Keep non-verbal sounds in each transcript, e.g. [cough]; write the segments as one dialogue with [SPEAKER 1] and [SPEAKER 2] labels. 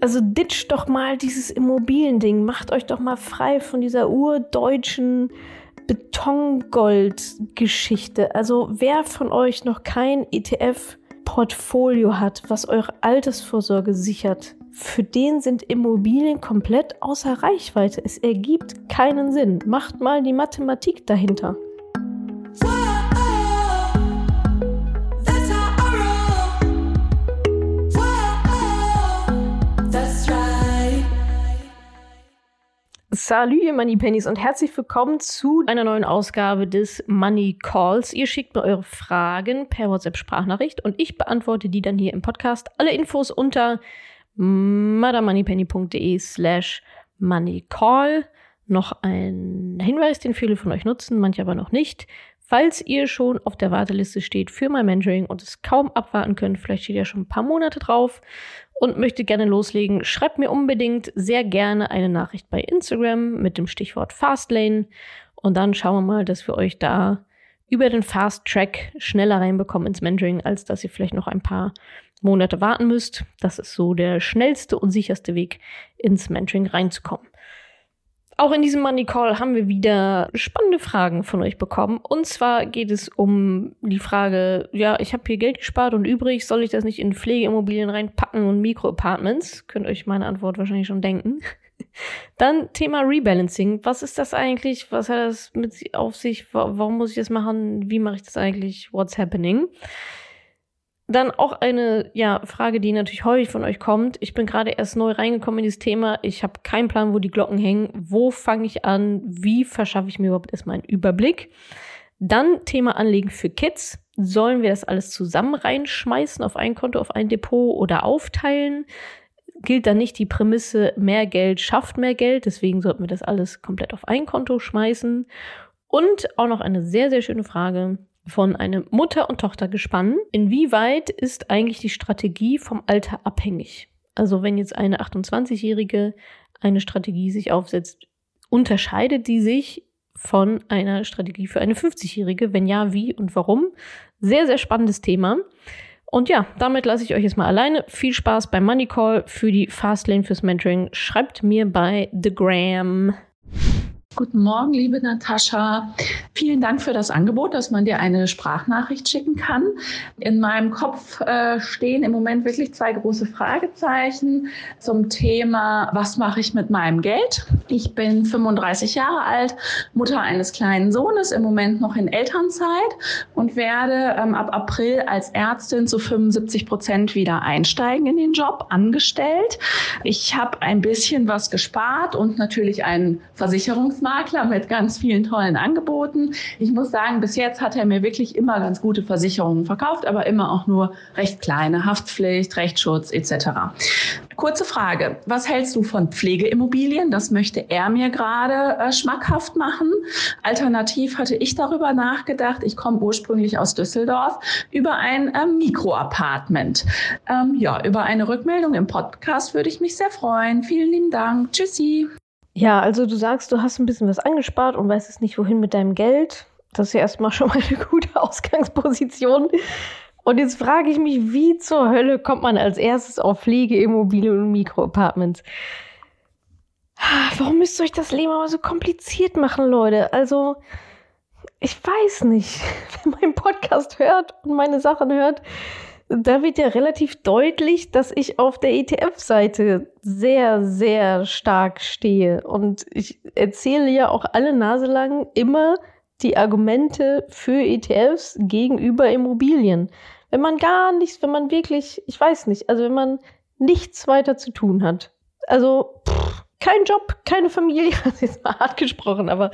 [SPEAKER 1] Also ditcht doch mal dieses Immobiliending. Macht euch doch mal frei von dieser urdeutschen Betongold-Geschichte. Also wer von euch noch kein ETF-Portfolio hat, was eure Altersvorsorge sichert, für den sind Immobilien komplett außer Reichweite. Es ergibt keinen Sinn. Macht mal die Mathematik dahinter. Salut, ihr Money Pennies und herzlich willkommen zu einer neuen Ausgabe des Money Calls. Ihr schickt mir eure Fragen per WhatsApp-Sprachnachricht und ich beantworte die dann hier im Podcast. Alle Infos unter madamoneypenny.de slash moneycall. Noch ein Hinweis, den viele von euch nutzen, manche aber noch nicht. Falls ihr schon auf der Warteliste steht für mein Mentoring und es kaum abwarten könnt, vielleicht steht ja schon ein paar Monate drauf und möchte gerne loslegen, schreibt mir unbedingt sehr gerne eine Nachricht bei Instagram mit dem Stichwort Fastlane und dann schauen wir mal, dass wir euch da über den Fast Track schneller reinbekommen ins Mentoring, als dass ihr vielleicht noch ein paar Monate warten müsst. Das ist so der schnellste und sicherste Weg, ins Mentoring reinzukommen. Auch in diesem Money Call haben wir wieder spannende Fragen von euch bekommen. Und zwar geht es um die Frage, ja, ich habe hier Geld gespart und übrig, soll ich das nicht in Pflegeimmobilien reinpacken und Mikroapartments? Könnt euch meine Antwort wahrscheinlich schon denken. [laughs] Dann Thema Rebalancing. Was ist das eigentlich? Was hat das mit auf sich? Warum muss ich das machen? Wie mache ich das eigentlich? What's happening? Dann auch eine ja, Frage, die natürlich häufig von euch kommt. Ich bin gerade erst neu reingekommen in dieses Thema. Ich habe keinen Plan, wo die Glocken hängen. Wo fange ich an? Wie verschaffe ich mir überhaupt erstmal einen Überblick? Dann Thema Anlegen für Kids. Sollen wir das alles zusammen reinschmeißen auf ein Konto, auf ein Depot oder aufteilen? Gilt dann nicht die Prämisse, mehr Geld schafft mehr Geld. Deswegen sollten wir das alles komplett auf ein Konto schmeißen. Und auch noch eine sehr, sehr schöne Frage von einem Mutter- und Tochtergespann. Inwieweit ist eigentlich die Strategie vom Alter abhängig? Also wenn jetzt eine 28-Jährige eine Strategie sich aufsetzt, unterscheidet die sich von einer Strategie für eine 50-Jährige? Wenn ja, wie und warum? Sehr, sehr spannendes Thema. Und ja, damit lasse ich euch jetzt mal alleine. Viel Spaß beim Money Call für die Fastlane fürs Mentoring. Schreibt mir bei The Gram.
[SPEAKER 2] Guten Morgen, liebe Natascha. Vielen Dank für das Angebot, dass man dir eine Sprachnachricht schicken kann. In meinem Kopf äh, stehen im Moment wirklich zwei große Fragezeichen zum Thema, was mache ich mit meinem Geld? Ich bin 35 Jahre alt, Mutter eines kleinen Sohnes, im Moment noch in Elternzeit und werde ähm, ab April als Ärztin zu 75 Prozent wieder einsteigen in den Job, angestellt. Ich habe ein bisschen was gespart und natürlich einen Versicherungsmakler Makler mit ganz vielen tollen Angeboten. Ich muss sagen, bis jetzt hat er mir wirklich immer ganz gute Versicherungen verkauft, aber immer auch nur recht kleine Haftpflicht, Rechtsschutz etc. Kurze Frage, was hältst du von Pflegeimmobilien? Das möchte er mir gerade äh, schmackhaft machen. Alternativ hatte ich darüber nachgedacht, ich komme ursprünglich aus Düsseldorf, über ein äh, Mikroapartment. Ähm, ja, über eine Rückmeldung im Podcast würde ich mich sehr freuen. Vielen lieben Dank. Tschüssi.
[SPEAKER 1] Ja, also du sagst, du hast ein bisschen was angespart und weißt es nicht, wohin mit deinem Geld. Das ist ja erstmal schon mal [laughs] eine gute Ausgangsposition. Und jetzt frage ich mich, wie zur Hölle kommt man als erstes auf Pflegeimmobilien und Mikroapartments? Warum müsst ihr euch das Leben aber so kompliziert machen, Leute? Also, ich weiß nicht. [laughs] Man meinen Podcast hört und meine Sachen hört, da wird ja relativ deutlich, dass ich auf der ETF-Seite sehr, sehr stark stehe. Und ich erzähle ja auch alle Nase lang immer die Argumente für ETFs gegenüber Immobilien. Wenn man gar nichts, wenn man wirklich, ich weiß nicht, also wenn man nichts weiter zu tun hat. Also pff, kein Job, keine Familie, [laughs] das ist jetzt mal hart gesprochen, aber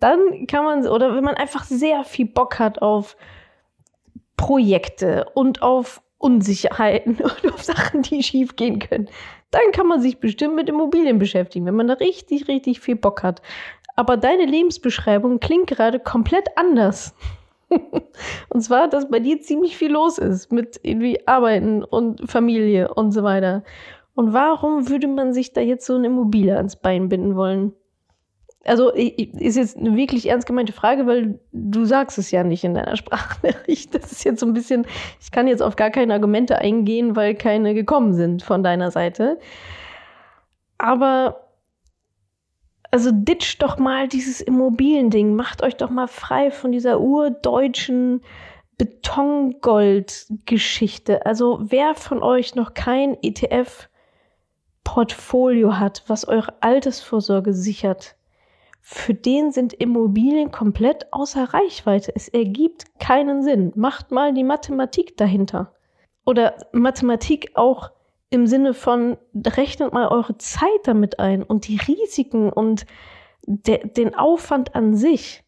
[SPEAKER 1] dann kann man, oder wenn man einfach sehr viel Bock hat auf Projekte und auf Unsicherheiten [laughs] und auf Sachen, die schief gehen können, dann kann man sich bestimmt mit Immobilien beschäftigen, wenn man da richtig, richtig viel Bock hat. Aber deine Lebensbeschreibung klingt gerade komplett anders. [laughs] und zwar, dass bei dir ziemlich viel los ist mit irgendwie Arbeiten und Familie und so weiter. Und warum würde man sich da jetzt so eine Immobilie ans Bein binden wollen? Also ist jetzt eine wirklich ernst gemeinte Frage, weil du sagst es ja nicht in deiner Sprachnachricht. Das ist jetzt so ein bisschen, ich kann jetzt auf gar keine Argumente eingehen, weil keine gekommen sind von deiner Seite. Aber also ditcht doch mal dieses Immobiliending, macht euch doch mal frei von dieser urdeutschen Betongold-Geschichte. Also wer von euch noch kein ETF-Portfolio hat, was eure Altersvorsorge sichert, für den sind Immobilien komplett außer Reichweite. Es ergibt keinen Sinn. Macht mal die Mathematik dahinter. Oder Mathematik auch im Sinne von, rechnet mal eure Zeit damit ein und die Risiken und de den Aufwand an sich,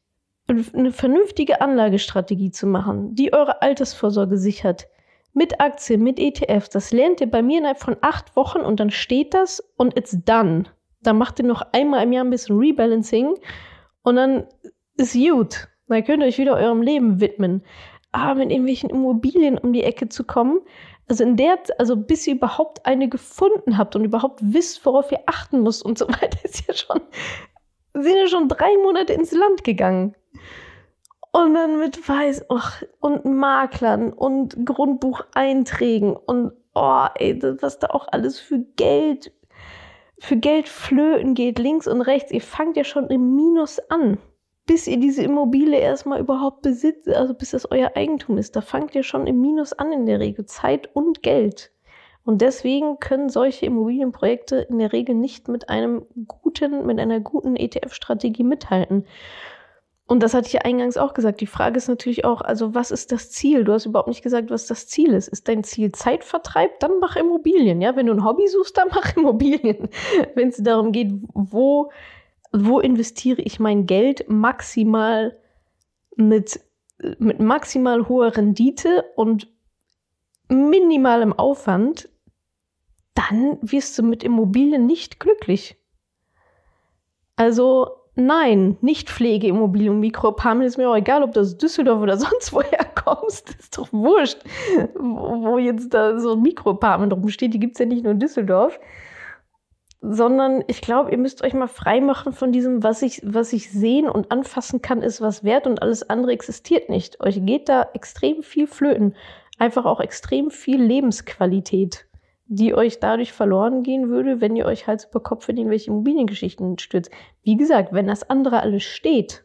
[SPEAKER 1] eine vernünftige Anlagestrategie zu machen, die eure Altersvorsorge sichert, mit Aktien, mit ETFs, das lernt ihr bei mir innerhalb von acht Wochen und dann steht das und it's done. Dann macht ihr noch einmal im Jahr ein bisschen Rebalancing und dann ist gut. Dann könnt ihr euch wieder eurem Leben widmen. Aber mit irgendwelchen Immobilien um die Ecke zu kommen, also in der, also bis ihr überhaupt eine gefunden habt und überhaupt wisst, worauf ihr achten müsst und so [laughs] weiter, ist ja schon, sind ja schon drei Monate ins Land gegangen. Und dann mit Weiß och, und Maklern und Grundbucheinträgen und oh, ey, was da auch alles für Geld, für Geld flöten geht, links und rechts. Ihr fangt ja schon im Minus an bis ihr diese Immobilie erstmal überhaupt besitzt, also bis das euer Eigentum ist. Da fangt ihr schon im Minus an in der Regel. Zeit und Geld. Und deswegen können solche Immobilienprojekte in der Regel nicht mit einem guten, mit einer guten ETF-Strategie mithalten. Und das hatte ich ja eingangs auch gesagt. Die Frage ist natürlich auch, also was ist das Ziel? Du hast überhaupt nicht gesagt, was das Ziel ist. Ist dein Ziel Zeitvertreib? Dann mach Immobilien. Ja, wenn du ein Hobby suchst, dann mach [laughs] Immobilien. wenn es darum geht, wo wo investiere ich mein Geld maximal mit, mit maximal hoher Rendite und minimalem Aufwand, dann wirst du mit Immobilien nicht glücklich. Also nein, nicht Pflegeimmobilien und Mikroapartment ist mir auch egal, ob das Düsseldorf oder [laughs] sonst woher kommst. Ist doch wurscht, wo, wo jetzt da so ein Mikroapartment rumsteht. Die gibt es ja nicht nur in Düsseldorf sondern ich glaube, ihr müsst euch mal frei machen von diesem, was ich, was ich sehen und anfassen kann, ist was wert und alles andere existiert nicht. Euch geht da extrem viel flöten. Einfach auch extrem viel Lebensqualität, die euch dadurch verloren gehen würde, wenn ihr euch Hals über Kopf in irgendwelche Immobiliengeschichten stürzt. Wie gesagt, wenn das andere alles steht,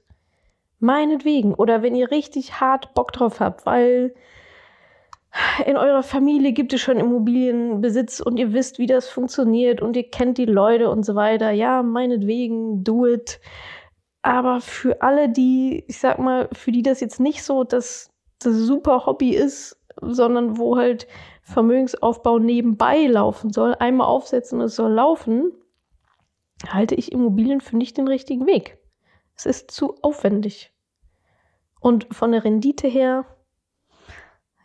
[SPEAKER 1] meinetwegen. Oder wenn ihr richtig hart Bock drauf habt, weil in eurer Familie gibt es schon Immobilienbesitz und ihr wisst, wie das funktioniert und ihr kennt die Leute und so weiter. Ja, meinetwegen, do it. Aber für alle, die, ich sag mal, für die das jetzt nicht so das, das super Hobby ist, sondern wo halt Vermögensaufbau nebenbei laufen soll, einmal aufsetzen und es soll laufen, halte ich Immobilien für nicht den richtigen Weg. Es ist zu aufwendig. Und von der Rendite her,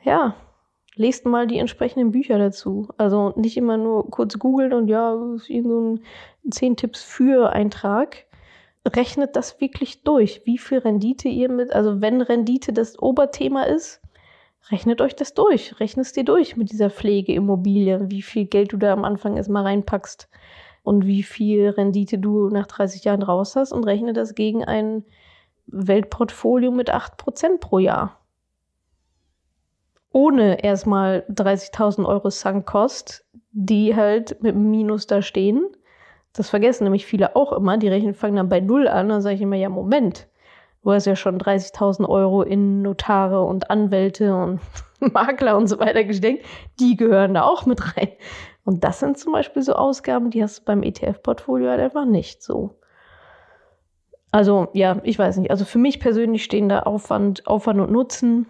[SPEAKER 1] ja, lest mal die entsprechenden Bücher dazu. Also nicht immer nur kurz googeln und ja, so ein 10 Tipps für Eintrag. Rechnet das wirklich durch, wie viel Rendite ihr mit, also wenn Rendite das Oberthema ist, rechnet euch das durch. Rechnet es dir durch mit dieser Pflegeimmobilie, wie viel Geld du da am Anfang erstmal reinpackst und wie viel Rendite du nach 30 Jahren raus hast und rechne das gegen ein Weltportfolio mit 8% pro Jahr ohne erstmal 30.000 Euro Sunk-Cost, die halt mit Minus da stehen. Das vergessen nämlich viele auch immer. Die Rechnen fangen dann bei Null an. Dann sage ich immer, ja, Moment. Du hast ja schon 30.000 Euro in Notare und Anwälte und [laughs] Makler und so weiter gesteckt. Die gehören da auch mit rein. Und das sind zum Beispiel so Ausgaben, die hast du beim ETF-Portfolio halt einfach nicht so. Also, ja, ich weiß nicht. Also für mich persönlich stehen da Aufwand, Aufwand und Nutzen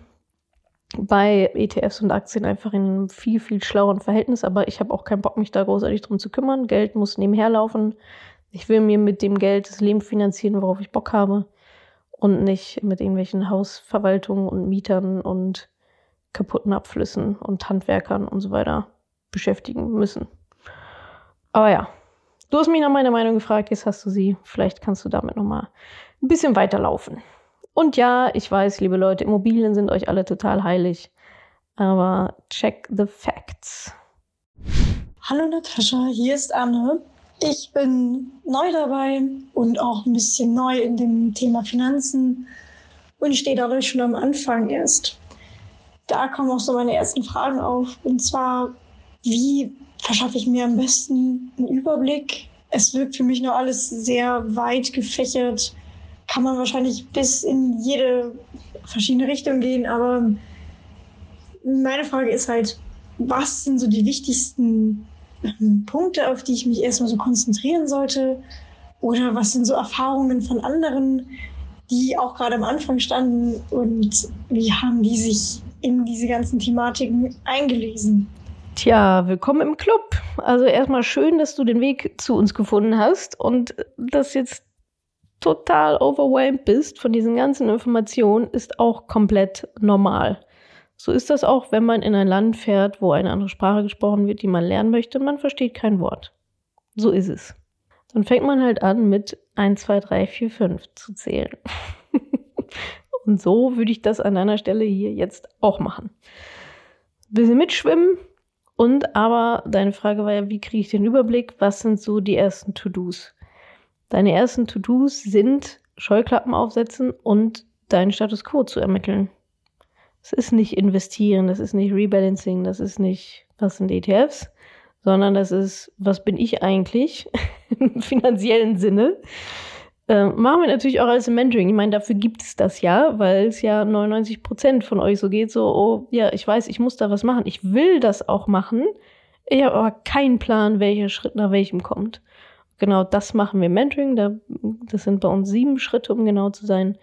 [SPEAKER 1] bei ETFs und Aktien einfach in einem viel, viel schlaueren Verhältnis. Aber ich habe auch keinen Bock, mich da großartig drum zu kümmern. Geld muss nebenher laufen. Ich will mir mit dem Geld das Leben finanzieren, worauf ich Bock habe. Und nicht mit irgendwelchen Hausverwaltungen und Mietern und kaputten Abflüssen und Handwerkern und so weiter beschäftigen müssen. Aber ja, du hast mich nach meiner Meinung gefragt, jetzt hast du sie. Vielleicht kannst du damit nochmal ein bisschen weiterlaufen. Und ja, ich weiß, liebe Leute, Immobilien sind euch alle total heilig. Aber check the facts.
[SPEAKER 3] Hallo Natascha, hier ist Anne. Ich bin neu dabei und auch ein bisschen neu in dem Thema Finanzen und stehe dadurch schon am Anfang erst. Da kommen auch so meine ersten Fragen auf. Und zwar, wie verschaffe ich mir am besten einen Überblick? Es wirkt für mich noch alles sehr weit gefächert. Kann man wahrscheinlich bis in jede verschiedene Richtung gehen. Aber meine Frage ist halt, was sind so die wichtigsten Punkte, auf die ich mich erstmal so konzentrieren sollte? Oder was sind so Erfahrungen von anderen, die auch gerade am Anfang standen und wie haben die sich in diese ganzen Thematiken eingelesen?
[SPEAKER 1] Tja, willkommen im Club. Also erstmal schön, dass du den Weg zu uns gefunden hast und das jetzt total overwhelmed bist von diesen ganzen Informationen, ist auch komplett normal. So ist das auch, wenn man in ein Land fährt, wo eine andere Sprache gesprochen wird, die man lernen möchte. Man versteht kein Wort. So ist es. Dann fängt man halt an mit 1, 2, 3, 4, 5 zu zählen. [laughs] Und so würde ich das an deiner Stelle hier jetzt auch machen. Ein bisschen mitschwimmen. Und aber deine Frage war ja, wie kriege ich den Überblick? Was sind so die ersten To-Dos? Deine ersten To-Dos sind Scheuklappen aufsetzen und deinen Status quo zu ermitteln. Es ist nicht investieren, das ist nicht Rebalancing, das ist nicht, was sind ETFs, sondern das ist, was bin ich eigentlich [laughs] im finanziellen Sinne. Äh, machen wir natürlich auch als Mentoring. Ich meine, dafür gibt es das ja, weil es ja 99 Prozent von euch so geht, so, oh, ja, ich weiß, ich muss da was machen. Ich will das auch machen. Ich habe aber keinen Plan, welcher Schritt nach welchem kommt. Genau das machen wir Mentoring. Da, das sind bei uns sieben Schritte, um genau zu sein.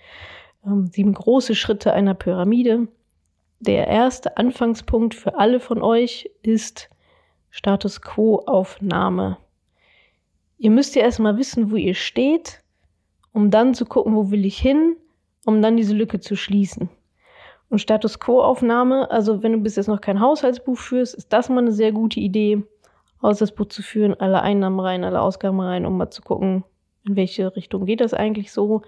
[SPEAKER 1] Ähm, sieben große Schritte einer Pyramide der erste Anfangspunkt für alle von euch ist Status Quo-Aufnahme. Ihr müsst ja erstmal wissen, wo ihr steht, um dann zu gucken, wo will ich hin, um dann diese Lücke zu schließen. Und Status Quo-Aufnahme, also wenn du bis jetzt noch kein Haushaltsbuch führst, ist das mal eine sehr gute Idee, Haushaltsbuch zu führen, alle Einnahmen rein, alle Ausgaben rein, um mal zu gucken, in welche Richtung geht das eigentlich so.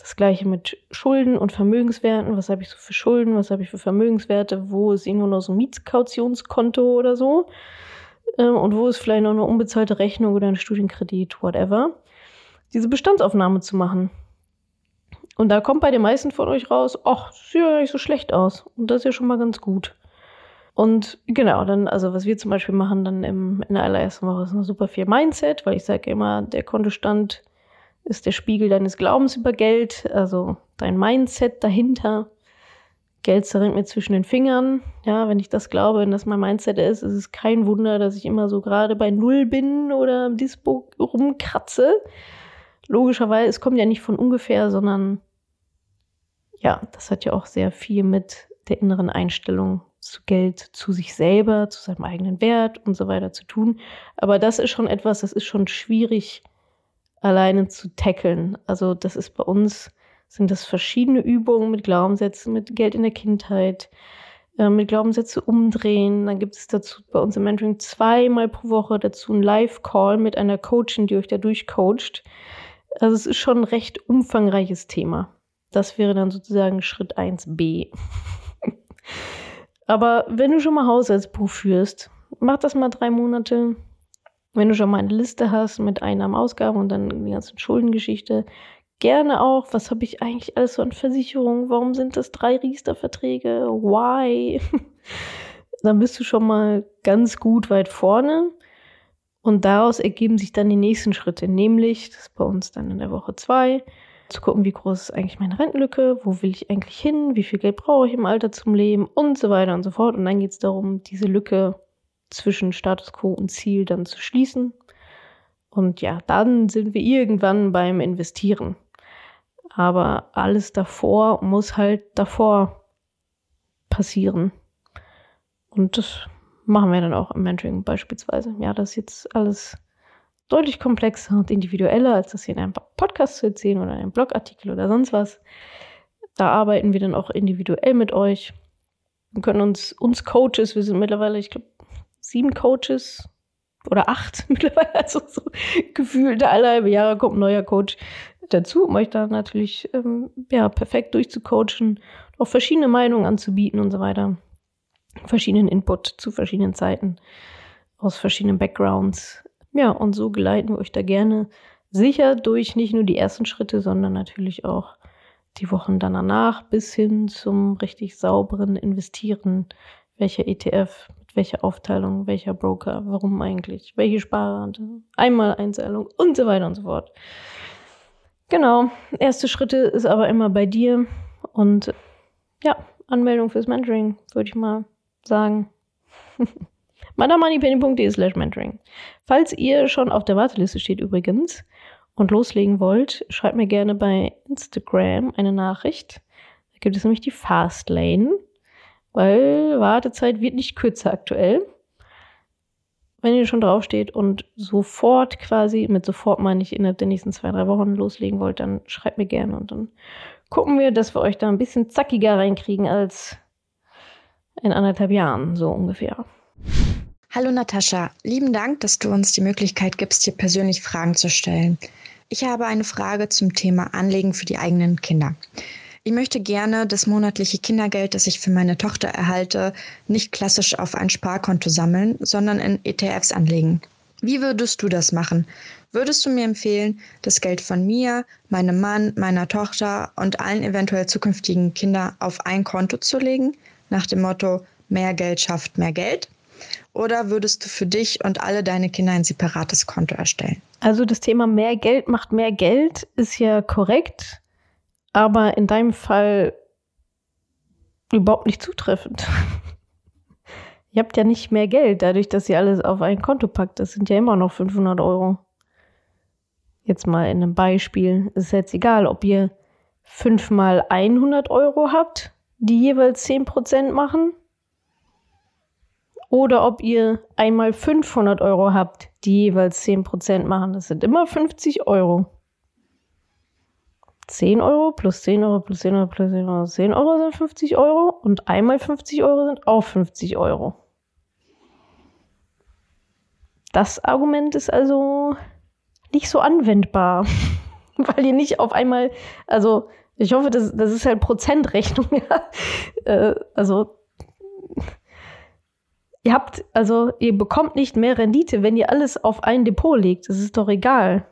[SPEAKER 1] Das gleiche mit Schulden und Vermögenswerten. Was habe ich so für Schulden? Was habe ich für Vermögenswerte? Wo ist irgendwo noch so ein Mietskautionskonto oder so? Ähm, und wo ist vielleicht noch eine unbezahlte Rechnung oder ein Studienkredit, whatever? Diese Bestandsaufnahme zu machen. Und da kommt bei den meisten von euch raus, ach, sieht ja nicht so schlecht aus. Und das ist ja schon mal ganz gut. Und genau, dann, also was wir zum Beispiel machen dann im, in der allerersten Woche ist noch super viel Mindset, weil ich sage immer, der Kontostand ist der Spiegel deines Glaubens über Geld, also dein Mindset dahinter. Geld zerrinnt mir zwischen den Fingern. Ja, wenn ich das glaube, wenn das mein Mindset ist, ist es kein Wunder, dass ich immer so gerade bei Null bin oder im Dispo rumkratze. Logischerweise, es kommt ja nicht von ungefähr, sondern ja, das hat ja auch sehr viel mit der inneren Einstellung zu Geld, zu sich selber, zu seinem eigenen Wert und so weiter zu tun. Aber das ist schon etwas, das ist schon schwierig alleine zu tackeln. Also das ist bei uns, sind das verschiedene Übungen mit Glaubenssätzen, mit Geld in der Kindheit, äh, mit Glaubenssätze umdrehen. Dann gibt es dazu bei uns im Mentoring zweimal pro Woche dazu ein Live-Call mit einer Coachin, die euch da durchcoacht. Also es ist schon ein recht umfangreiches Thema. Das wäre dann sozusagen Schritt 1b. [laughs] Aber wenn du schon mal Haushaltsbuch führst, mach das mal drei Monate, wenn du schon mal eine Liste hast mit Einnahmen, Ausgaben und dann die ganzen Schuldengeschichte, gerne auch, was habe ich eigentlich alles so an Versicherungen? Warum sind das drei Riester-Verträge? Why? [laughs] dann bist du schon mal ganz gut weit vorne. Und daraus ergeben sich dann die nächsten Schritte, nämlich, das ist bei uns dann in der Woche zwei, zu gucken, wie groß ist eigentlich meine Rentenlücke, wo will ich eigentlich hin, wie viel Geld brauche ich im Alter zum Leben und so weiter und so fort. Und dann geht es darum, diese Lücke zwischen Status quo und Ziel dann zu schließen. Und ja, dann sind wir irgendwann beim Investieren. Aber alles davor muss halt davor passieren. Und das machen wir dann auch im Mentoring beispielsweise. Ja, das ist jetzt alles deutlich komplexer und individueller, als das hier in einem Podcast zu erzählen oder in einem Blogartikel oder sonst was. Da arbeiten wir dann auch individuell mit euch. Wir können uns, uns Coaches, wir sind mittlerweile, ich glaube, sieben Coaches oder acht [laughs] mittlerweile, also so gefühlt alle halbe Jahre kommt ein neuer Coach dazu, um euch da natürlich ähm, ja, perfekt durchzucoachen, auch verschiedene Meinungen anzubieten und so weiter. Verschiedenen Input zu verschiedenen Zeiten, aus verschiedenen Backgrounds. Ja, und so geleiten wir euch da gerne sicher durch nicht nur die ersten Schritte, sondern natürlich auch die Wochen danach bis hin zum richtig sauberen Investieren. Welcher ETF, mit welcher Aufteilung, welcher Broker, warum eigentlich, welche Sparrate, einmal Einzahlung und so weiter und so fort. Genau, erste Schritte ist aber immer bei dir und ja, Anmeldung fürs Mentoring, würde ich mal sagen. [laughs] madamoneypenny.de slash mentoring. Falls ihr schon auf der Warteliste steht übrigens und loslegen wollt, schreibt mir gerne bei Instagram eine Nachricht. Da gibt es nämlich die Fastlane, weil Wartezeit wird nicht kürzer aktuell. Wenn ihr schon draufsteht und sofort quasi, mit sofort meine ich innerhalb der nächsten zwei, drei Wochen loslegen wollt, dann schreibt mir gerne und dann gucken wir, dass wir euch da ein bisschen zackiger reinkriegen als in anderthalb Jahren, so ungefähr.
[SPEAKER 4] Hallo Natascha, lieben Dank, dass du uns die Möglichkeit gibst, dir persönlich Fragen zu stellen. Ich habe eine Frage zum Thema Anlegen für die eigenen Kinder. Ich möchte gerne das monatliche Kindergeld, das ich für meine Tochter erhalte, nicht klassisch auf ein Sparkonto sammeln, sondern in ETFs anlegen. Wie würdest du das machen? Würdest du mir empfehlen, das Geld von mir, meinem Mann, meiner Tochter und allen eventuell zukünftigen Kindern auf ein Konto zu legen? Nach dem Motto, mehr Geld schafft mehr Geld? Oder würdest du für dich und alle deine Kinder ein separates Konto erstellen?
[SPEAKER 1] Also das Thema mehr Geld macht mehr Geld ist ja korrekt, aber in deinem Fall überhaupt nicht zutreffend. [laughs] ihr habt ja nicht mehr Geld, dadurch, dass ihr alles auf ein Konto packt. Das sind ja immer noch 500 Euro. Jetzt mal in einem Beispiel. Es ist jetzt egal, ob ihr fünfmal 100 Euro habt, die jeweils 10% machen oder ob ihr einmal 500 Euro habt, die jeweils 10% machen. Das sind immer 50 Euro. 10 Euro plus 10 Euro plus 10 Euro plus 10 Euro. 10 Euro sind 50 Euro und einmal 50 Euro sind auch 50 Euro. Das Argument ist also nicht so anwendbar, [laughs] weil ihr nicht auf einmal, also ich hoffe, das, das ist halt Prozentrechnung, [laughs] ja. Äh, also Ihr habt, also ihr bekommt nicht mehr Rendite, wenn ihr alles auf ein Depot legt. Das ist doch egal.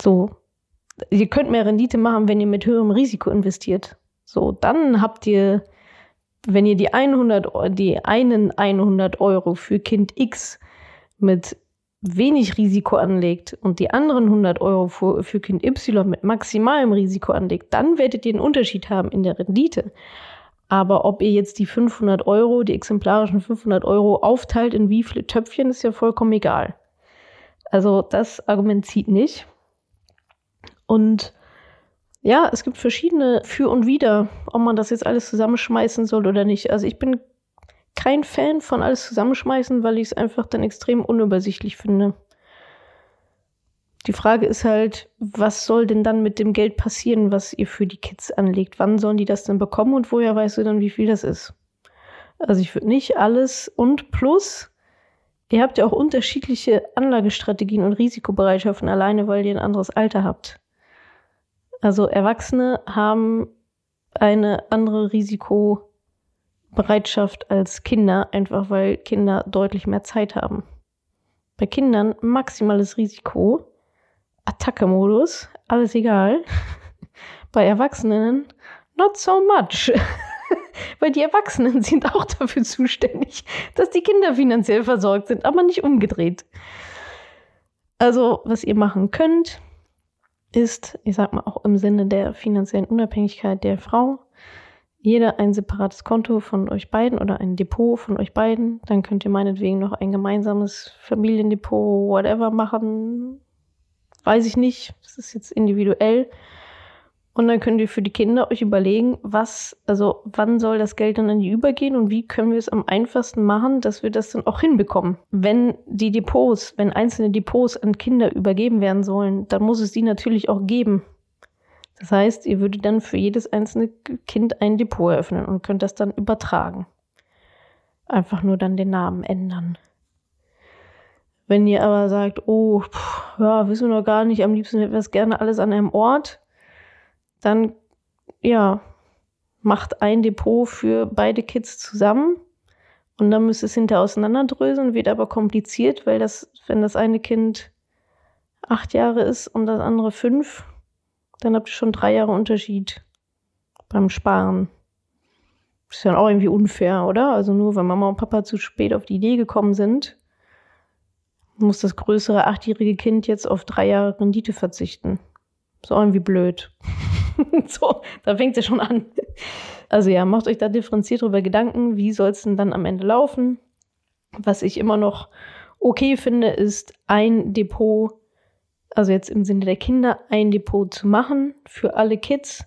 [SPEAKER 1] So. Ihr könnt mehr Rendite machen, wenn ihr mit höherem Risiko investiert. So, dann habt ihr, wenn ihr die 100, die einen 100 Euro für Kind X mit wenig Risiko anlegt und die anderen 100 Euro für, für Kind Y mit maximalem Risiko anlegt, dann werdet ihr einen Unterschied haben in der Rendite. Aber ob ihr jetzt die 500 Euro, die exemplarischen 500 Euro aufteilt in wie viele Töpfchen, ist ja vollkommen egal. Also das Argument zieht nicht. Und ja, es gibt verschiedene Für und Wider, ob man das jetzt alles zusammenschmeißen soll oder nicht. Also ich bin kein Fan von alles zusammenschmeißen, weil ich es einfach dann extrem unübersichtlich finde. Die Frage ist halt, was soll denn dann mit dem Geld passieren, was ihr für die Kids anlegt? Wann sollen die das denn bekommen und woher weißt du dann, wie viel das ist? Also ich würde nicht alles und plus, ihr habt ja auch unterschiedliche Anlagestrategien und Risikobereitschaften alleine, weil ihr ein anderes Alter habt. Also Erwachsene haben eine andere Risikobereitschaft als Kinder, einfach weil Kinder deutlich mehr Zeit haben. Bei Kindern maximales Risiko, Attacke-Modus, alles egal. [laughs] Bei Erwachsenen not so much. [laughs] Weil die Erwachsenen sind auch dafür zuständig, dass die Kinder finanziell versorgt sind, aber nicht umgedreht. Also, was ihr machen könnt, ist, ich sag mal auch im Sinne der finanziellen Unabhängigkeit der Frau, jeder ein separates Konto von euch beiden oder ein Depot von euch beiden. Dann könnt ihr meinetwegen noch ein gemeinsames Familiendepot, whatever machen weiß ich nicht. Das ist jetzt individuell. Und dann könnt ihr für die Kinder euch überlegen, was, also wann soll das Geld dann an die übergehen und wie können wir es am einfachsten machen, dass wir das dann auch hinbekommen. Wenn die Depots, wenn einzelne Depots an Kinder übergeben werden sollen, dann muss es die natürlich auch geben. Das heißt, ihr würdet dann für jedes einzelne Kind ein Depot eröffnen und könnt das dann übertragen. Einfach nur dann den Namen ändern. Wenn ihr aber sagt, oh, pff, ja, wissen wir noch gar nicht, am liebsten hätten wir es gerne alles an einem Ort, dann, ja, macht ein Depot für beide Kids zusammen Und dann müsst ihr es hinterher auseinanderdröseln, wird aber kompliziert, weil das, wenn das eine Kind acht Jahre ist und das andere fünf, dann habt ihr schon drei Jahre Unterschied beim Sparen. Ist ja auch irgendwie unfair, oder? Also nur weil Mama und Papa zu spät auf die Idee gekommen sind, muss das größere achtjährige Kind jetzt auf drei Jahre Rendite verzichten. Ist auch irgendwie blöd. [laughs] so, da fängt es ja schon an. Also ja, macht euch da differenziert darüber Gedanken, wie soll es denn dann am Ende laufen. Was ich immer noch okay finde, ist ein Depot, also jetzt im Sinne der Kinder, ein Depot zu machen für alle Kids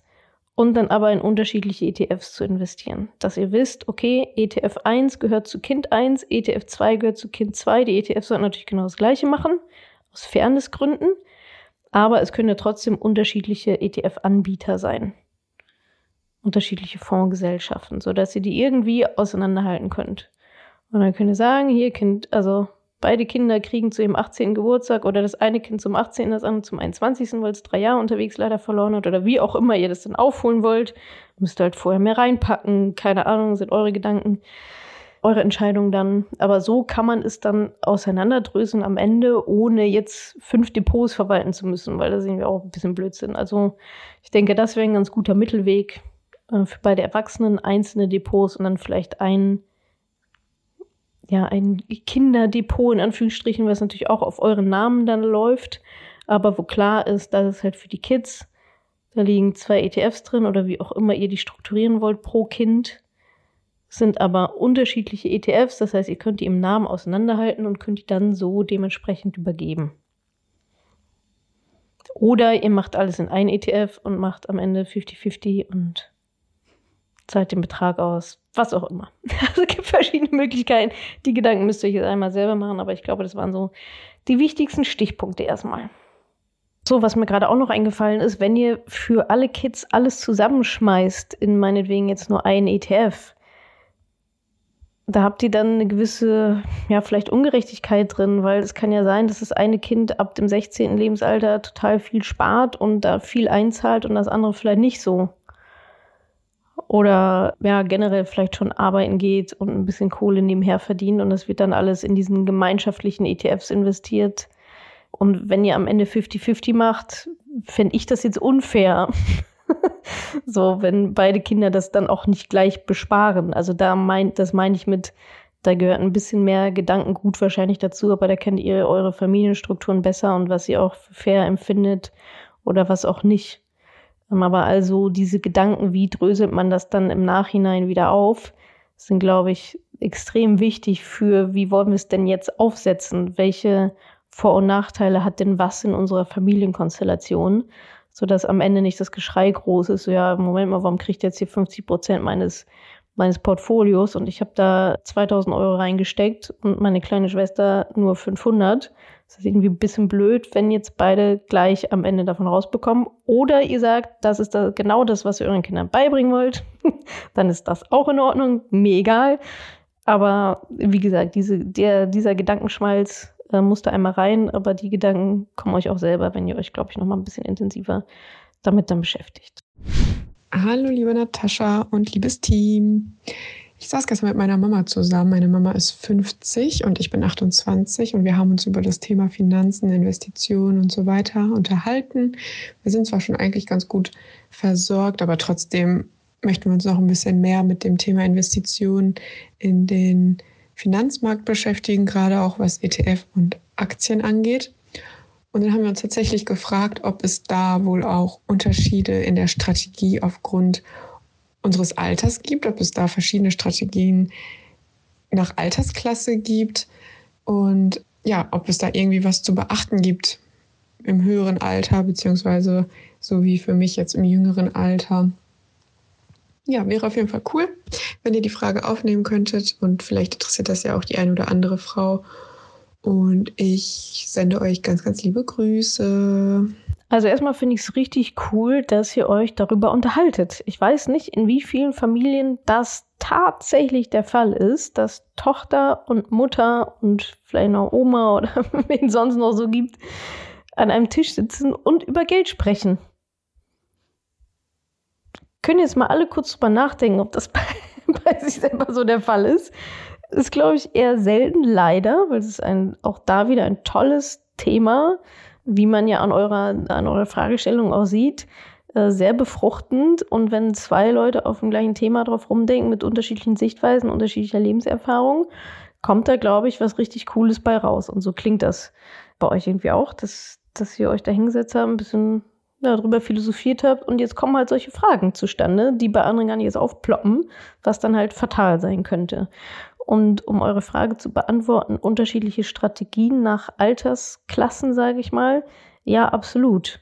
[SPEAKER 1] und dann aber in unterschiedliche ETFs zu investieren. Dass ihr wisst, okay, ETF 1 gehört zu Kind 1, ETF 2 gehört zu Kind 2. Die ETFs sollten natürlich genau das gleiche machen, aus Fairnessgründen. Aber es können ja trotzdem unterschiedliche ETF-Anbieter sein. Unterschiedliche Fondsgesellschaften, sodass ihr die irgendwie auseinanderhalten könnt. Und dann könnt ihr sagen, hier Kind, also beide Kinder kriegen zu ihrem 18. Geburtstag oder das eine Kind zum 18., das andere zum 21., weil es drei Jahre unterwegs leider verloren hat oder wie auch immer ihr das dann aufholen wollt. Müsst ihr halt vorher mehr reinpacken, keine Ahnung, sind eure Gedanken, eure Entscheidung dann. Aber so kann man es dann auseinanderdröseln am Ende, ohne jetzt fünf Depots verwalten zu müssen, weil da sehen wir auch ein bisschen Blödsinn. Also ich denke, das wäre ein ganz guter Mittelweg äh, für beide Erwachsenen, einzelne Depots und dann vielleicht ein ja, ein Kinderdepot in Anführungsstrichen, was natürlich auch auf euren Namen dann läuft, aber wo klar ist, dass es halt für die Kids, da liegen zwei ETFs drin oder wie auch immer ihr die strukturieren wollt pro Kind, sind aber unterschiedliche ETFs, das heißt, ihr könnt die im Namen auseinanderhalten und könnt die dann so dementsprechend übergeben. Oder ihr macht alles in ein ETF und macht am Ende 50-50 und zahlt den Betrag aus, was auch immer. [laughs] Also es gibt verschiedene Möglichkeiten. Die Gedanken müsst ihr euch jetzt einmal selber machen, aber ich glaube, das waren so die wichtigsten Stichpunkte erstmal. So, was mir gerade auch noch eingefallen ist, wenn ihr für alle Kids alles zusammenschmeißt, in meinetwegen jetzt nur einen ETF, da habt ihr dann eine gewisse, ja, vielleicht Ungerechtigkeit drin, weil es kann ja sein, dass das eine Kind ab dem 16. Lebensalter total viel spart und da viel einzahlt und das andere vielleicht nicht so oder ja, generell vielleicht schon arbeiten geht und ein bisschen Kohle nebenher verdient und das wird dann alles in diesen gemeinschaftlichen ETFs investiert. Und wenn ihr am Ende 50-50 macht, fände ich das jetzt unfair. So, wenn beide Kinder das dann auch nicht gleich besparen. Also da meint, das meine ich mit, da gehört ein bisschen mehr Gedankengut wahrscheinlich dazu, aber da kennt ihr eure Familienstrukturen besser und was ihr auch fair empfindet oder was auch nicht. Aber also diese Gedanken, wie dröselt man das dann im Nachhinein wieder auf, sind, glaube ich, extrem wichtig für, wie wollen wir es denn jetzt aufsetzen? Welche Vor- und Nachteile hat denn was in unserer Familienkonstellation? Sodass am Ende nicht das Geschrei groß ist, so ja, Moment mal, warum kriegt jetzt hier 50 Prozent meines, meines Portfolios und ich habe da 2000 Euro reingesteckt und meine kleine Schwester nur 500 das ist irgendwie ein bisschen blöd, wenn jetzt beide gleich am Ende davon rausbekommen. Oder ihr sagt, das ist da genau das, was ihr euren Kindern beibringen wollt. [laughs] Dann ist das auch in Ordnung. Mir egal. Aber wie gesagt, diese, der, dieser Gedankenschmalz äh, muss einmal rein. Aber die Gedanken kommen euch auch selber, wenn ihr euch, glaube ich, noch mal ein bisschen intensiver damit dann beschäftigt.
[SPEAKER 5] Hallo, liebe Natascha und liebes Team. Ich saß gestern mit meiner Mama zusammen. Meine Mama ist 50 und ich bin 28 und wir haben uns über das Thema Finanzen, Investitionen und so weiter unterhalten. Wir sind zwar schon eigentlich ganz gut versorgt, aber trotzdem möchten wir uns noch ein bisschen mehr mit dem Thema Investitionen in den Finanzmarkt beschäftigen, gerade auch was ETF und Aktien angeht. Und dann haben wir uns tatsächlich gefragt, ob es da wohl auch Unterschiede in der Strategie aufgrund unseres Alters gibt, ob es da verschiedene Strategien nach Altersklasse gibt und ja, ob es da irgendwie was zu beachten gibt im höheren Alter, beziehungsweise so wie für mich jetzt im jüngeren Alter. Ja, wäre auf jeden Fall cool, wenn ihr die Frage aufnehmen könntet und vielleicht interessiert das ja auch die eine oder andere Frau. Und ich sende euch ganz, ganz liebe Grüße.
[SPEAKER 1] Also erstmal finde ich es richtig cool, dass ihr euch darüber unterhaltet. Ich weiß nicht, in wie vielen Familien das tatsächlich der Fall ist, dass Tochter und Mutter und vielleicht noch Oma oder [laughs] wen sonst noch so gibt, an einem Tisch sitzen und über Geld sprechen. Können jetzt mal alle kurz drüber nachdenken, ob das [laughs] bei, bei sich selber so der Fall ist. ist, glaube ich, eher selten, leider, weil es ist ein, auch da wieder ein tolles Thema, wie man ja an eurer, an eurer Fragestellung auch sieht, äh, sehr befruchtend. Und wenn zwei Leute auf dem gleichen Thema drauf rumdenken, mit unterschiedlichen Sichtweisen, unterschiedlicher Lebenserfahrung, kommt da, glaube ich, was richtig Cooles bei raus. Und so klingt das bei euch irgendwie auch, dass, dass ihr euch da hingesetzt habt, ein bisschen darüber philosophiert habt und jetzt kommen halt solche Fragen zustande, die bei anderen gar nicht erst aufploppen, was dann halt fatal sein könnte. Und um eure Frage zu beantworten, unterschiedliche Strategien nach Altersklassen, sage ich mal, ja, absolut.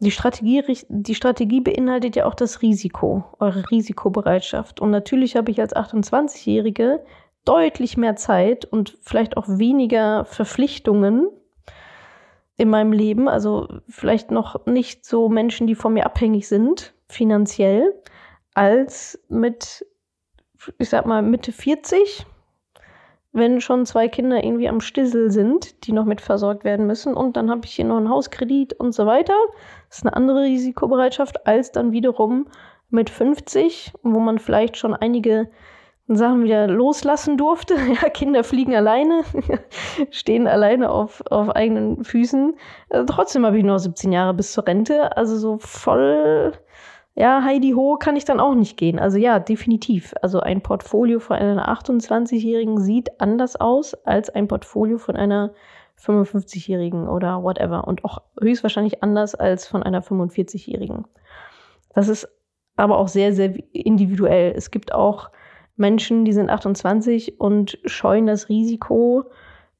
[SPEAKER 1] Die Strategie, die Strategie beinhaltet ja auch das Risiko, eure Risikobereitschaft. Und natürlich habe ich als 28-Jährige deutlich mehr Zeit und vielleicht auch weniger Verpflichtungen in meinem Leben. Also vielleicht noch nicht so Menschen, die von mir abhängig sind, finanziell, als mit, ich sag mal, Mitte 40, wenn schon zwei Kinder irgendwie am Stissel sind, die noch mit versorgt werden müssen. Und dann habe ich hier noch einen Hauskredit und so weiter. Das ist eine andere Risikobereitschaft als dann wiederum mit 50, wo man vielleicht schon einige Sachen wieder loslassen durfte. [laughs] Ja, Kinder fliegen alleine, [laughs] stehen alleine auf, auf eigenen Füßen. Äh, trotzdem habe ich noch 17 Jahre bis zur Rente. Also so voll, ja, Heidi Ho kann ich dann auch nicht gehen. Also ja, definitiv. Also ein Portfolio von einer 28-Jährigen sieht anders aus als ein Portfolio von einer 55-Jährigen oder whatever. Und auch höchstwahrscheinlich anders als von einer 45-Jährigen. Das ist aber auch sehr, sehr individuell. Es gibt auch Menschen, die sind 28 und scheuen das Risiko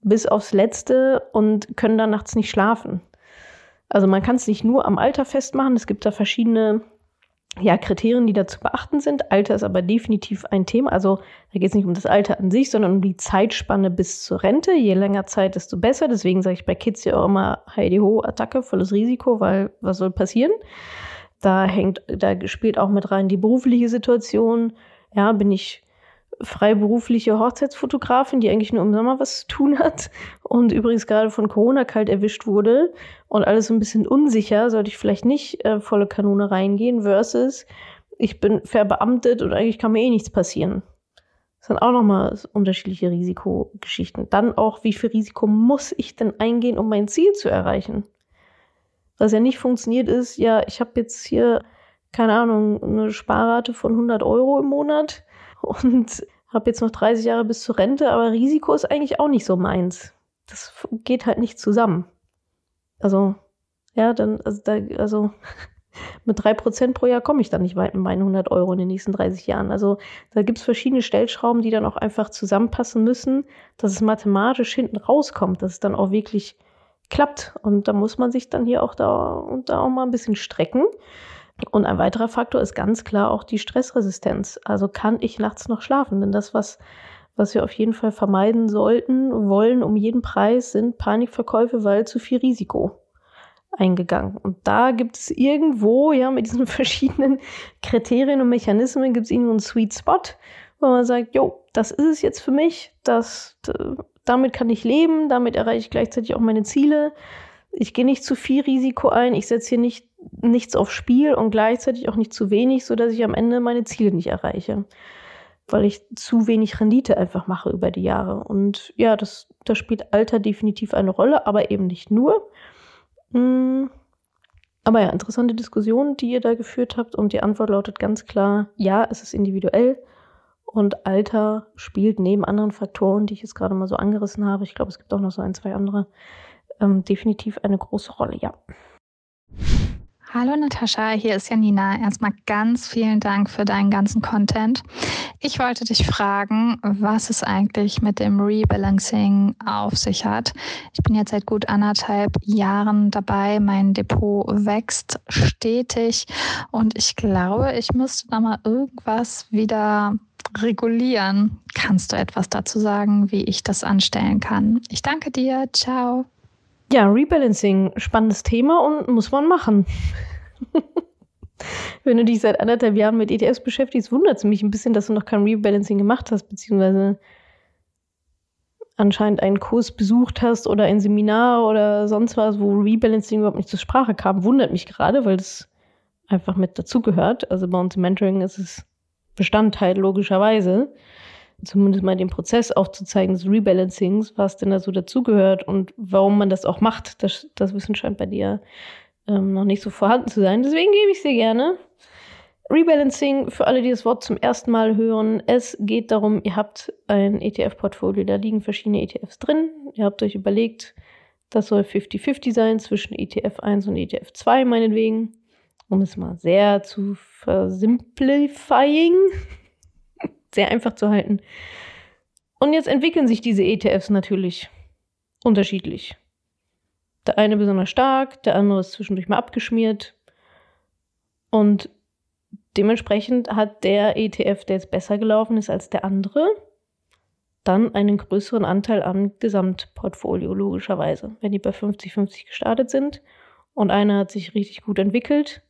[SPEAKER 1] bis aufs Letzte und können dann nachts nicht schlafen. Also man kann es nicht nur am Alter festmachen. Es gibt da verschiedene ja, Kriterien, die da zu beachten sind. Alter ist aber definitiv ein Thema. Also da geht es nicht um das Alter an sich, sondern um die Zeitspanne bis zur Rente. Je länger Zeit, desto besser. Deswegen sage ich bei Kids ja auch immer Heidi Ho, Attacke, volles Risiko, weil was soll passieren? Da hängt, da spielt auch mit rein die berufliche Situation. Ja, bin ich freiberufliche Hochzeitsfotografin, die eigentlich nur im Sommer was zu tun hat und übrigens gerade von Corona kalt erwischt wurde und alles so ein bisschen unsicher, sollte ich vielleicht nicht äh, volle Kanone reingehen, versus ich bin verbeamtet und eigentlich kann mir eh nichts passieren. Das sind auch nochmal unterschiedliche Risikogeschichten. Dann auch, wie viel Risiko muss ich denn eingehen, um mein Ziel zu erreichen? Was ja nicht funktioniert ist, ja, ich habe jetzt hier, keine Ahnung, eine Sparrate von 100 Euro im Monat und habe jetzt noch 30 Jahre bis zur Rente, aber Risiko ist eigentlich auch nicht so meins. Das geht halt nicht zusammen. Also, ja, dann, also, da, also [laughs] mit 3% pro Jahr komme ich dann nicht weit mit meinen 100 Euro in den nächsten 30 Jahren. Also da gibt es verschiedene Stellschrauben, die dann auch einfach zusammenpassen müssen, dass es mathematisch hinten rauskommt, dass es dann auch wirklich klappt. Und da muss man sich dann hier auch da und da auch mal ein bisschen strecken. Und ein weiterer Faktor ist ganz klar auch die Stressresistenz. Also kann ich nachts noch schlafen? Denn das, was, was wir auf jeden Fall vermeiden sollten, wollen um jeden Preis, sind Panikverkäufe, weil zu viel Risiko eingegangen. Und da gibt es irgendwo, ja, mit diesen [laughs] verschiedenen Kriterien und Mechanismen gibt es irgendwo einen Sweet Spot, wo man sagt, jo, das ist es jetzt für mich, das, damit kann ich leben, damit erreiche ich gleichzeitig auch meine Ziele. Ich gehe nicht zu viel Risiko ein, ich setze hier nicht nichts aufs Spiel und gleichzeitig auch nicht zu wenig, sodass ich am Ende meine Ziele nicht erreiche. Weil ich zu wenig Rendite einfach mache über die Jahre. Und ja, das, das spielt Alter definitiv eine Rolle, aber eben nicht nur. Hm. Aber ja, interessante Diskussion, die ihr da geführt habt. Und die Antwort lautet ganz klar, ja, es ist individuell. Und Alter spielt neben anderen Faktoren, die ich jetzt gerade mal so angerissen habe, ich glaube, es gibt auch noch so ein, zwei andere, ähm, definitiv eine große Rolle, ja.
[SPEAKER 6] Hallo Natascha, hier ist Janina. Erstmal ganz vielen Dank für deinen ganzen Content. Ich wollte dich fragen, was es eigentlich mit dem Rebalancing auf sich hat. Ich bin jetzt seit gut anderthalb Jahren dabei. Mein Depot wächst stetig und ich glaube, ich müsste da mal irgendwas wieder regulieren. Kannst du etwas dazu sagen, wie ich das anstellen kann? Ich danke dir. Ciao.
[SPEAKER 1] Ja, Rebalancing, spannendes Thema und muss man machen. [laughs] Wenn du dich seit anderthalb Jahren mit ETFs beschäftigst, wundert es mich ein bisschen, dass du noch kein Rebalancing gemacht hast, beziehungsweise anscheinend einen Kurs besucht hast oder ein Seminar oder sonst was, wo Rebalancing überhaupt nicht zur Sprache kam. Wundert mich gerade, weil das einfach mit dazugehört. Also bei uns im Mentoring ist es Bestandteil logischerweise. Zumindest mal den Prozess aufzuzeigen des Rebalancings, was denn da so dazugehört und warum man das auch macht. Das, das Wissen scheint bei dir ähm, noch nicht so vorhanden zu sein. Deswegen gebe ich dir gerne. Rebalancing, für alle, die das Wort zum ersten Mal hören, es geht darum, ihr habt ein ETF-Portfolio, da liegen verschiedene ETFs drin. Ihr habt euch überlegt, das soll 50-50 sein zwischen ETF 1 und ETF 2 meinetwegen, um es mal sehr zu versimplifying, sehr einfach zu halten. Und jetzt entwickeln sich diese ETFs natürlich unterschiedlich. Der eine besonders stark, der andere ist zwischendurch mal abgeschmiert. Und dementsprechend hat der ETF, der jetzt besser gelaufen ist als der andere, dann einen größeren Anteil am Gesamtportfolio, logischerweise. Wenn die bei 50-50 gestartet sind und einer hat sich richtig gut entwickelt,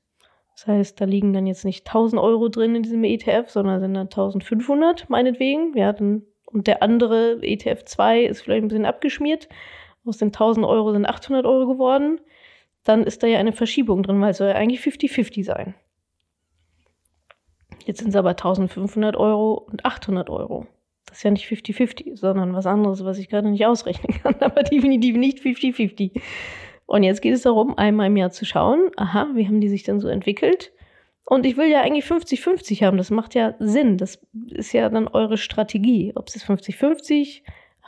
[SPEAKER 1] das heißt, da liegen dann jetzt nicht 1000 Euro drin in diesem ETF, sondern sind dann 1500, meinetwegen. Ja, dann, und der andere ETF 2 ist vielleicht ein bisschen abgeschmiert. Aus den 1000 Euro sind 800 Euro geworden. Dann ist da ja eine Verschiebung drin, weil es soll ja eigentlich 50-50 sein. Jetzt sind es aber 1500 Euro und 800 Euro. Das ist ja nicht 50-50, sondern was anderes, was ich gerade nicht ausrechnen kann, [laughs] aber definitiv nicht 50-50. Und jetzt geht es darum, einmal im Jahr zu schauen, aha, wie haben die sich denn so entwickelt? Und ich will ja eigentlich 50-50 haben, das macht ja Sinn. Das ist ja dann eure Strategie. Ob es ist 50-50,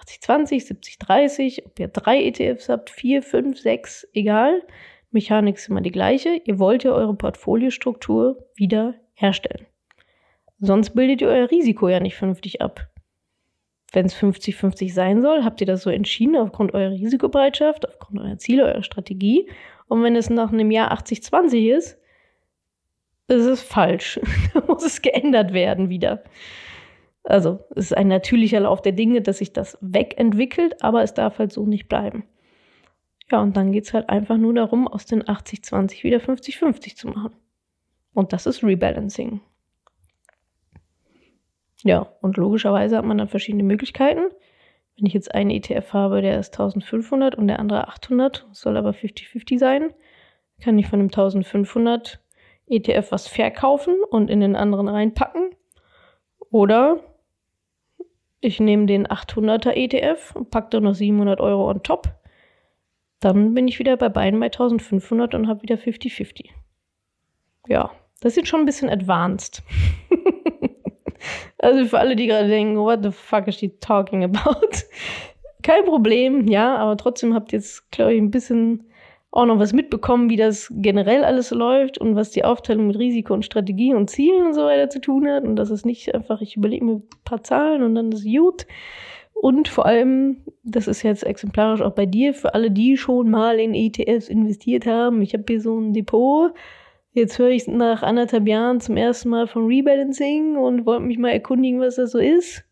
[SPEAKER 1] 80-20, 70-30, ob ihr drei ETFs habt, vier, fünf, sechs, egal. Mechanik ist immer die gleiche. Ihr wollt ja eure Portfoliostruktur wieder herstellen. Sonst bildet ihr euer Risiko ja nicht vernünftig ab. Wenn es 50-50 sein soll, habt ihr das so entschieden aufgrund eurer Risikobereitschaft, aufgrund eurer Ziele, eurer Strategie. Und wenn es nach einem Jahr 80-20 ist, ist es falsch. [laughs] da muss es geändert werden wieder. Also, es ist ein natürlicher Lauf der Dinge, dass sich das wegentwickelt, aber es darf halt so nicht bleiben. Ja, und dann geht es halt einfach nur darum, aus den 80-20 wieder 50-50 zu machen. Und das ist Rebalancing. Ja, und logischerweise hat man dann verschiedene Möglichkeiten. Wenn ich jetzt einen ETF habe, der ist 1500 und der andere 800, soll aber 50-50 sein, kann ich von dem 1500 ETF was verkaufen und in den anderen reinpacken. Oder ich nehme den 800er ETF und packe da noch 700 Euro on top. Dann bin ich wieder bei beiden bei 1500 und habe wieder 50-50. Ja, das ist schon ein bisschen advanced. [laughs] Also für alle, die gerade denken, what the fuck is she talking about? [laughs] Kein Problem, ja, aber trotzdem habt ihr jetzt, glaube ich, ein bisschen auch noch was mitbekommen, wie das generell alles läuft und was die Aufteilung mit Risiko und Strategie und Zielen und so weiter zu tun hat. Und das ist nicht einfach, ich überlege mir ein paar Zahlen und dann ist gut. Und vor allem, das ist jetzt exemplarisch auch bei dir, für alle, die schon mal in ETFs investiert haben. Ich habe hier so ein Depot Jetzt höre ich nach anderthalb Jahren zum ersten Mal von Rebalancing und wollte mich mal erkundigen, was das so ist.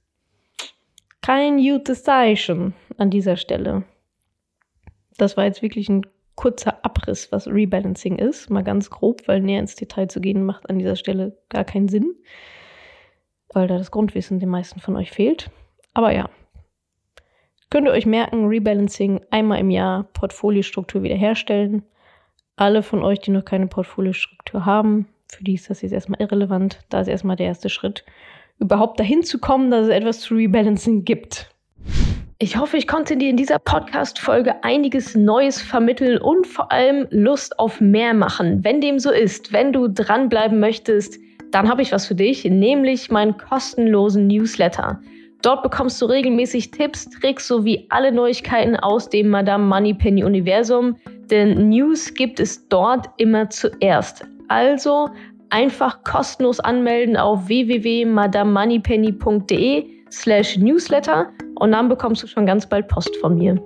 [SPEAKER 1] Kein gutes Zeichen an dieser Stelle. Das war jetzt wirklich ein kurzer Abriss, was Rebalancing ist. Mal ganz grob, weil näher ins Detail zu gehen macht an dieser Stelle gar keinen Sinn. Weil da das Grundwissen den meisten von euch fehlt. Aber ja. Könnt ihr euch merken, Rebalancing einmal im Jahr Portfoliostruktur wiederherstellen alle von euch, die noch keine Portfoliostruktur haben, für die ist das jetzt erstmal irrelevant. Da ist erstmal der erste Schritt, überhaupt dahin zu kommen, dass es etwas zu rebalancing gibt. Ich hoffe, ich konnte dir in dieser Podcast-Folge einiges Neues vermitteln und vor allem Lust auf mehr machen. Wenn dem so ist, wenn du dranbleiben möchtest, dann habe ich was für dich, nämlich meinen kostenlosen Newsletter. Dort bekommst du regelmäßig Tipps, Tricks sowie alle Neuigkeiten aus dem Madame Moneypenny Universum, denn News gibt es dort immer zuerst. Also einfach kostenlos anmelden auf www.madamemoneypenny.de slash newsletter und dann bekommst du schon ganz bald Post von mir.